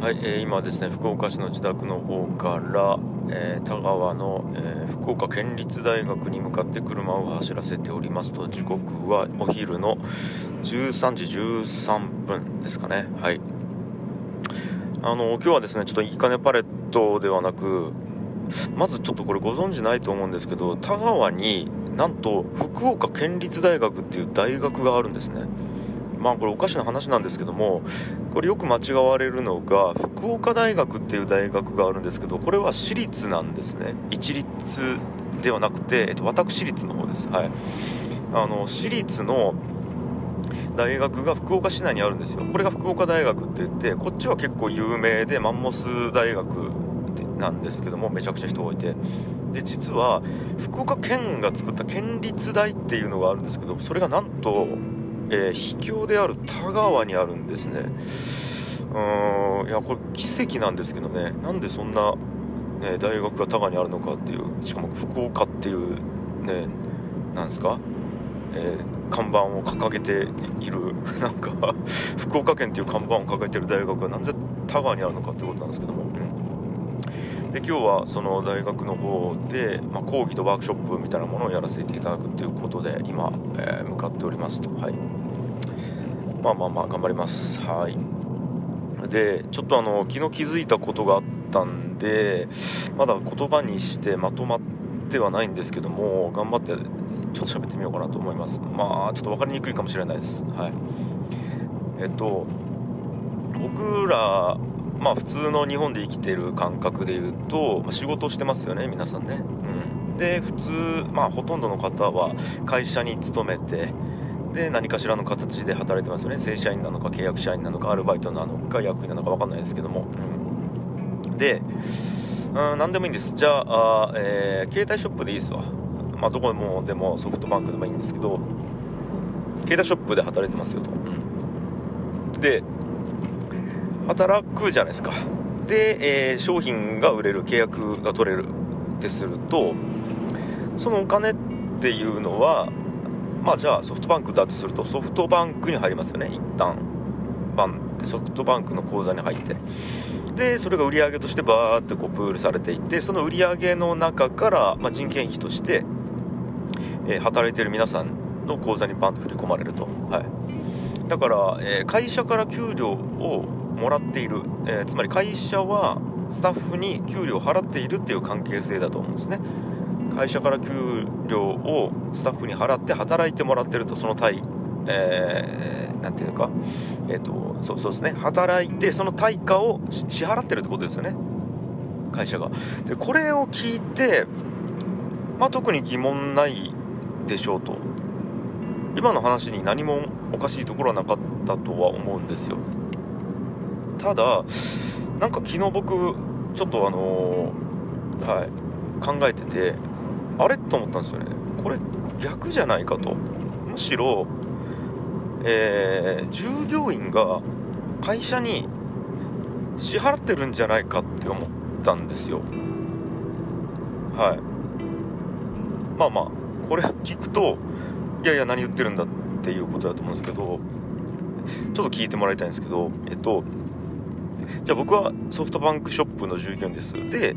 はい、えー今ですね福岡市の自宅の方から、えー田川の、えー福岡県立大学に向かって車を走らせておりますと時刻はお昼の13時13分ですかね。はい。あの今日はですねちょっといいかねパレットではなくまずちょっとこれご存知ないと思うんですけど田川になんと福岡県立大学っていう大学があるんですね。まあこれおかしな話なんですけどもこれよく間違われるのが福岡大学っていう大学があるんですけどこれは私立なんですね。一律ではなくて、えっと、私立の方です。はい。あの私立の大学が福岡市内にあるんですよ。これが福岡大学って言ってこっちは結構有名でマンモス大学なんですけどもめちゃくちゃ人がいて。で実は福岡県が作った県立大っていうのがあるんですけどそれがなんとえー秘境である田川にあるんですね。うーんいやこれ奇跡なんですけどね。なんでそんな、ね、大学が田川にあるのかっていうしかも福岡っていうねなんですか、えー看板を掲げているなんか福岡県っていう看板を掲げている大学がなぜ田川にあるのかっていうことなんですけども、うんで今日はその大学の方で、まあ、講義とワークショップみたいなものをやらせていただくということで今、えー向かっておりますと。はい。まあまあまあ頑張ります。はい。でちょっとあの昨日気づいたことがあったんでまだ言葉にしてまとまってはないんですけども頑張ってちょっと喋ってみようかなと思います。まあちょっと分かりにくいかもしれないです。はい。えっと僕らまあ普通の日本で生きてる感覚で言うと、まあ仕事してますよね皆さんね、うん、で普通まあほとんどの方は会社に勤めてで何かしらの形で働いてますよね。正社員なのか契約社員なのかアルバイトなのか役員なのか分かんないですけども、うん。でうん何でもいいんです。じゃあ、えー携帯ショップでいいですわ。まあどこでもでもソフトバンクでもいいんですけど携帯ショップで働いてますよと、うん。で働くじゃないですか。で、えー商品が売れる契約が取れるってするとそのお金っていうのはまあじゃあソフトバンクだとするとソフトバンクに入りますよね。一旦。バンってソフトバンクの口座に入って。でそれが売り上げとしてバーってこうプールされていてその売り上げの中から、まあ、人件費として、えー働いている皆さんの口座にバンと振り込まれると、はい、だから、えー会社から給料をもらっている、えーつまり会社はスタッフに給料を払っているっていう関係性だと思うんですね。会社から給料をスタッフに払って働いてもらってるとその対えーていうかえっ、とそうそうですね。働いてその対価を支払ってるってことですよね。会社が。でこれを聞いてまあ特に疑問ないでしょうと。今の話に何もおかしいところはなかったとは思うんですよ。ただなんか昨日僕ちょっとあのーはい考えててあれと思ったんですよね。これ逆じゃないかと。むしろえー従業員が会社に支払ってるんじゃないかって思ったんですよ。はい。まあまあこれ聞くといやいや何言ってるんだっていうことだと思うんですけどちょっと聞いてもらいたいんですけどえっとじゃあ僕はソフトバンクショップの従業員です。で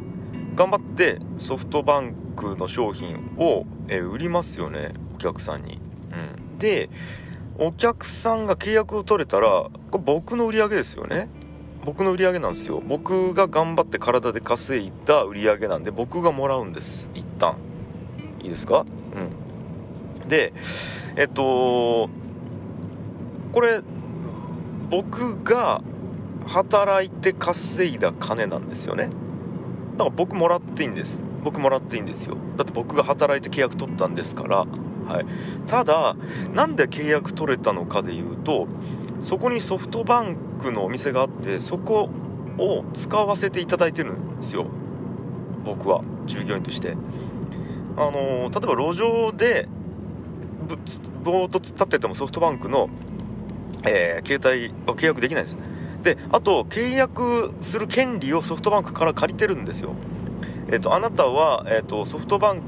頑張ってソフトバンクの商品を、え売りますよね。お客さんに、うん、でお客さんが契約を取れたらこれ僕の売り上げですよね。僕の売り上げなんですよ。僕が頑張って体で稼いだ売り上げなんで僕がもらうんです。一旦。いいですか？うん。でえっとこれ僕が働いて稼いだ金なんですよね。だから僕もらっていいんです。僕もらっていいんですよ。だって僕が働いて契約取ったんですから。はい。ただなんで契約取れたのかでいうとそこにソフトバンクのお店があってそこを使わせていただいてるんですよ。僕は。従業員として。あのー例えば路上でぶつぼーっと突っ立っててもソフトバンクの、えー携帯は契約できないです。ねであと契約する権利をソフトバンクから借りてるんですよ。えっ、とあなたは、えっとソフトバン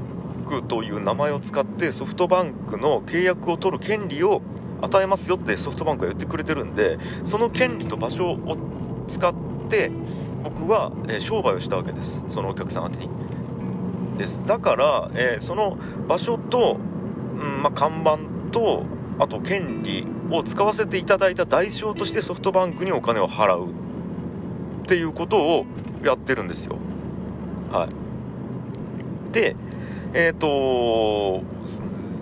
クという名前を使ってソフトバンクの契約を取る権利を与えますよってソフトバンクが言ってくれてるんでその権利と場所を使って僕は、え商売をしたわけです。そのお客さん宛てに。です。だから、えー、その場所と、うんまあ、看板とあと権利を使わせていただいた代償としてソフトバンクにお金を払うっていうことをやってるんですよ。はい。でえっ、ー、と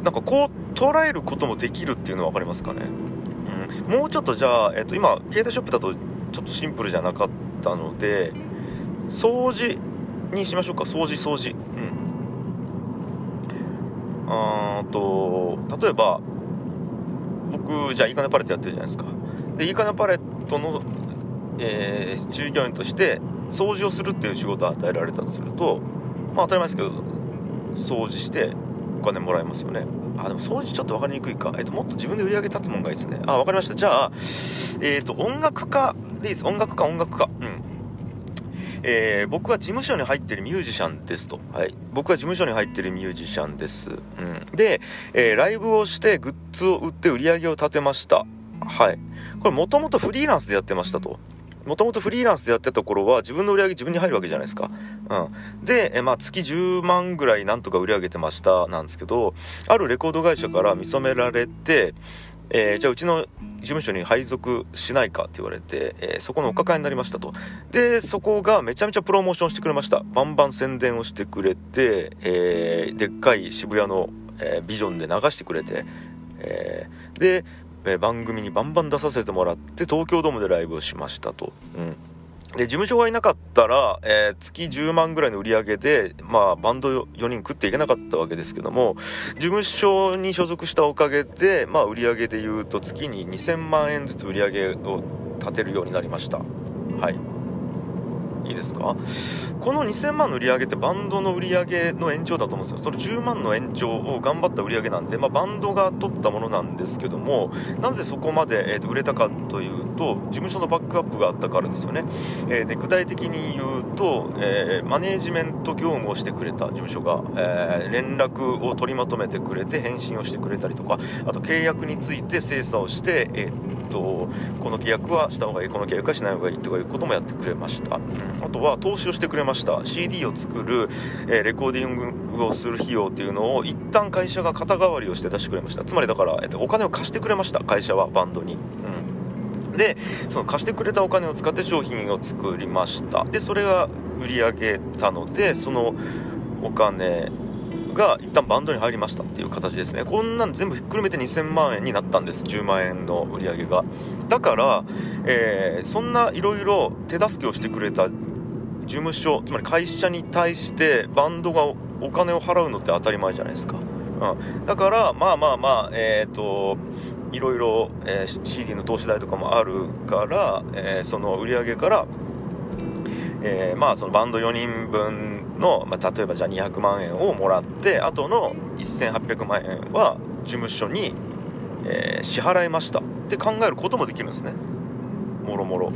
なんかこう捉えることもできるっていうのは分かりますかね、うん、もうちょっとじゃあ、えー、と今携帯ショップだとちょっとシンプルじゃなかったので掃除にしましょうか。掃除掃除。うん。あと例えば僕じゃあいいかねパレットやってるじゃないですか。でいいかねパレットの、えー、従業員として掃除をするっていう仕事を与えられたとするとまあ当たり前ですけど掃除してお金もらえますよね。あでも掃除ちょっと分かりにくいか、えーと、もっと自分で売り上げ立つもんがいいですね。あ分かりました。じゃあえっ、ー、と音楽家でいいです。音楽家音楽家。うん。えー、僕は事務所に入ってるミュージシャンですと。はい。僕は事務所に入ってるミュージシャンです。うん。で、えー、ライブをしてグッズを売って売り上げを立てました。はい。これもともとフリーランスでやってましたと。もともとフリーランスでやってた頃は自分の売り上げ自分に入るわけじゃないですか。うん。で、えまあ、月10万ぐらいなんとか売り上げてましたなんですけど、あるレコード会社から見初められて、えー、じゃあうちの事務所に配属しないかって言われて、えー、そこのお抱えになりましたと。で、そこがめちゃめちゃプロモーションしてくれました。バンバン宣伝をしてくれて、えー、でっかい渋谷の、えビジョンで流してくれて、えで、え番組にバンバン出させてもらって東京ドームでライブをしましたと。うんで、事務所がいなかったら、えー、月10万ぐらいの売り上げで、まあ、バンド4人食っていけなかったわけですけども、事務所に所属したおかげで、まあ、売り上げで言うと月に2000万円ずつ売り上げを立てるようになりました。はい。いいですか？この2000万の売り上げってバンドの売り上げの延長だと思うんですよその10万の延長を頑張った売り上げなんで、まあ、バンドが取ったものなんですけどもなぜそこまで、えー、売れたかというと事務所のバックアップがあったからですよね、えー、で具体的に言うと、えー、マネージメント業務をしてくれた事務所が、えー連絡を取りまとめてくれて返信をしてくれたりとかあと契約について精査をして、えー、とこの契約はした方がいいこの契約はしない方がいいとかいうこともやってくれました、うん。あとは投資をしてくれました。CD を作る、えー、レコーディングをする費用っていうのを一旦会社が肩代わりをして出してくれました。つまりだから、えー、お金を貸してくれました。会社はバンドに、うん、でその貸してくれたお金を使って商品を作りました。でそれが売り上げたのでそのお金が一旦バンドに入りましたっていう形ですね。こんなん全部ひっくるめて2000万円になったんです。10万円の売り上げが。だから、えー、そんないろいろ手助けをしてくれた事務所つまり会社に対してバンドがお金を払うのって当たり前じゃないですか、うん、だからまあまあまあえっ、ー、といろいろ、え、CD の投資代とかもあるから、えー、その売り上げから、えー、まあそのバンド4人分の、まあ、例えばじゃあ200万円をもらってあとの1800万円は事務所に、え支払いましたって考えることもできるんですね。もろもろ。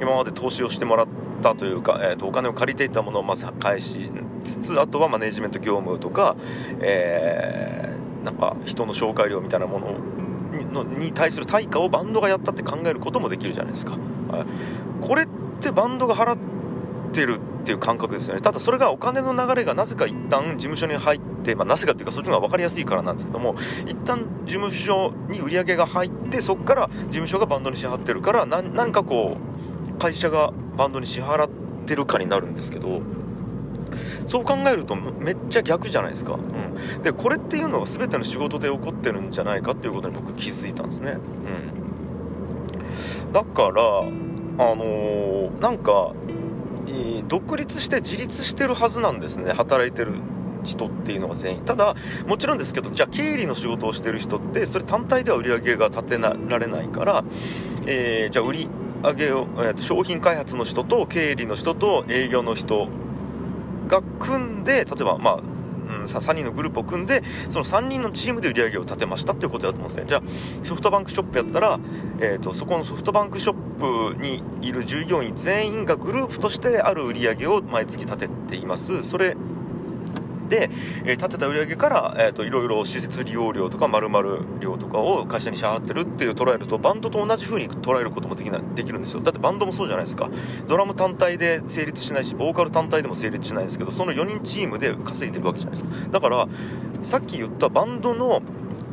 今まで投資をしてもらったというか、えーと、お金を借りていたものをまず返しつつあとはマネジメント業務とか、え、なんか人の紹介料みたいなもののに対する対価をバンドがやったって考えることもできるじゃないですか、はい、これってバンドが払ってるっていう感覚ですよね。ただそれがお金の流れがなぜか一旦事務所に入って、まあ、なぜかっていうかそっちの方が分かりやすいからなんですけども一旦事務所に売り上げが入ってそこから事務所がバンドに支払ってるからなんかこう会社がバンドに支払ってるかになるんですけどそう考えるとめっちゃ逆じゃないですか、うん、でこれっていうのは全ての仕事で起こってるんじゃないかっていうことに僕気づいたんですね、うん、だからあのー、なんか、えー、独立して自立してるはずなんですね。働いてる人っていうのが全員。ただもちろんですけどじゃあ経理の仕事をしてる人ってそれ単体では売り上げが立てられないから、えー、じゃあ売り上げを、えー、商品開発の人と経理の人と営業の人が組んで例えばまあうん、3人のグループを組んでその3人のチームで売り上げを立てましたということだと思うんですね。じゃあソフトバンクショップやったら、えーと、そこのソフトバンクショップにいる従業員全員がグループとしてある売り上げを毎月立てています。それで、えー、立てた売り上げから、えーと、いろいろ施設利用料とか丸々料とかを会社に支払ってるっていう捉えるとバンドと同じ風に捉えることもできなできるんですよ。だってバンドもそうじゃないですか。ドラム単体で成立しないしボーカル単体でも成立しないですけどその4人チームで稼いでるわけじゃないですか。だからさっき言ったバンドの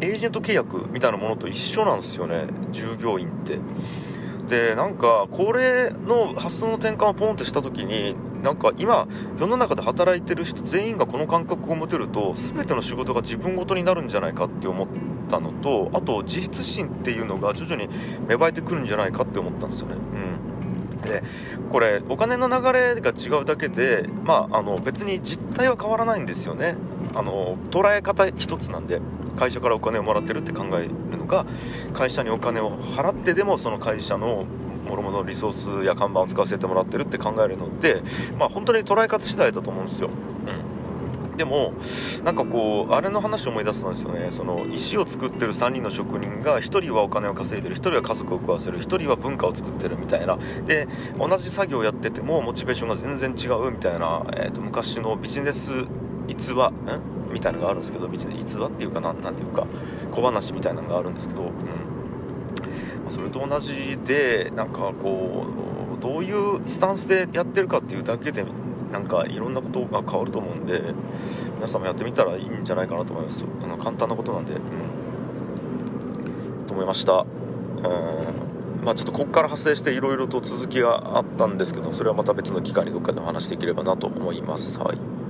エージェント契約みたいなものと一緒なんですよね従業員って。でなんかこれの発想の転換をポンってした時になんか今世の中で働いてる人全員がこの感覚を持てると全ての仕事が自分ごとになるんじゃないかって思ったのとあと自立心っていうのが徐々に芽生えてくるんじゃないかって思ったんですよね。うん、でこれお金の流れが違うだけで、まあ、あの別に実態は変わらないんですよね。あの捉え方一つなんで会社からお金をもらってるって考えるのか会社にお金を払ってでもその会社の諸々のリソースや看板を使わせてもらってるって考えるのってまあ本当に捉え方次第だと思うんですよ。うん。でもなんかこうあれの話を思い出すんですよね。その石を作ってる3人の職人が1人はお金を稼いでる1人は家族を食わせる1人は文化を作ってるみたいな。で同じ作業をやっててもモチベーションが全然違うみたいな、えーと、昔のビジネス逸話ん？みたいなのがあるんですけど別に逸話っていうかななんていうか小話みたいなのがあるんですけど、うん。それと同じでなんかこうどういうスタンスでやってるかっていうだけでなんかいろんなことが変わると思うんで皆さんもやってみたらいいんじゃないかなと思います。あの簡単なことなんで、うん、と思いました。うん。まあちょっとここから発生していろいろと続きがあったんですけどそれはまた別の機会にどっかでお話しできればなと思います。はい。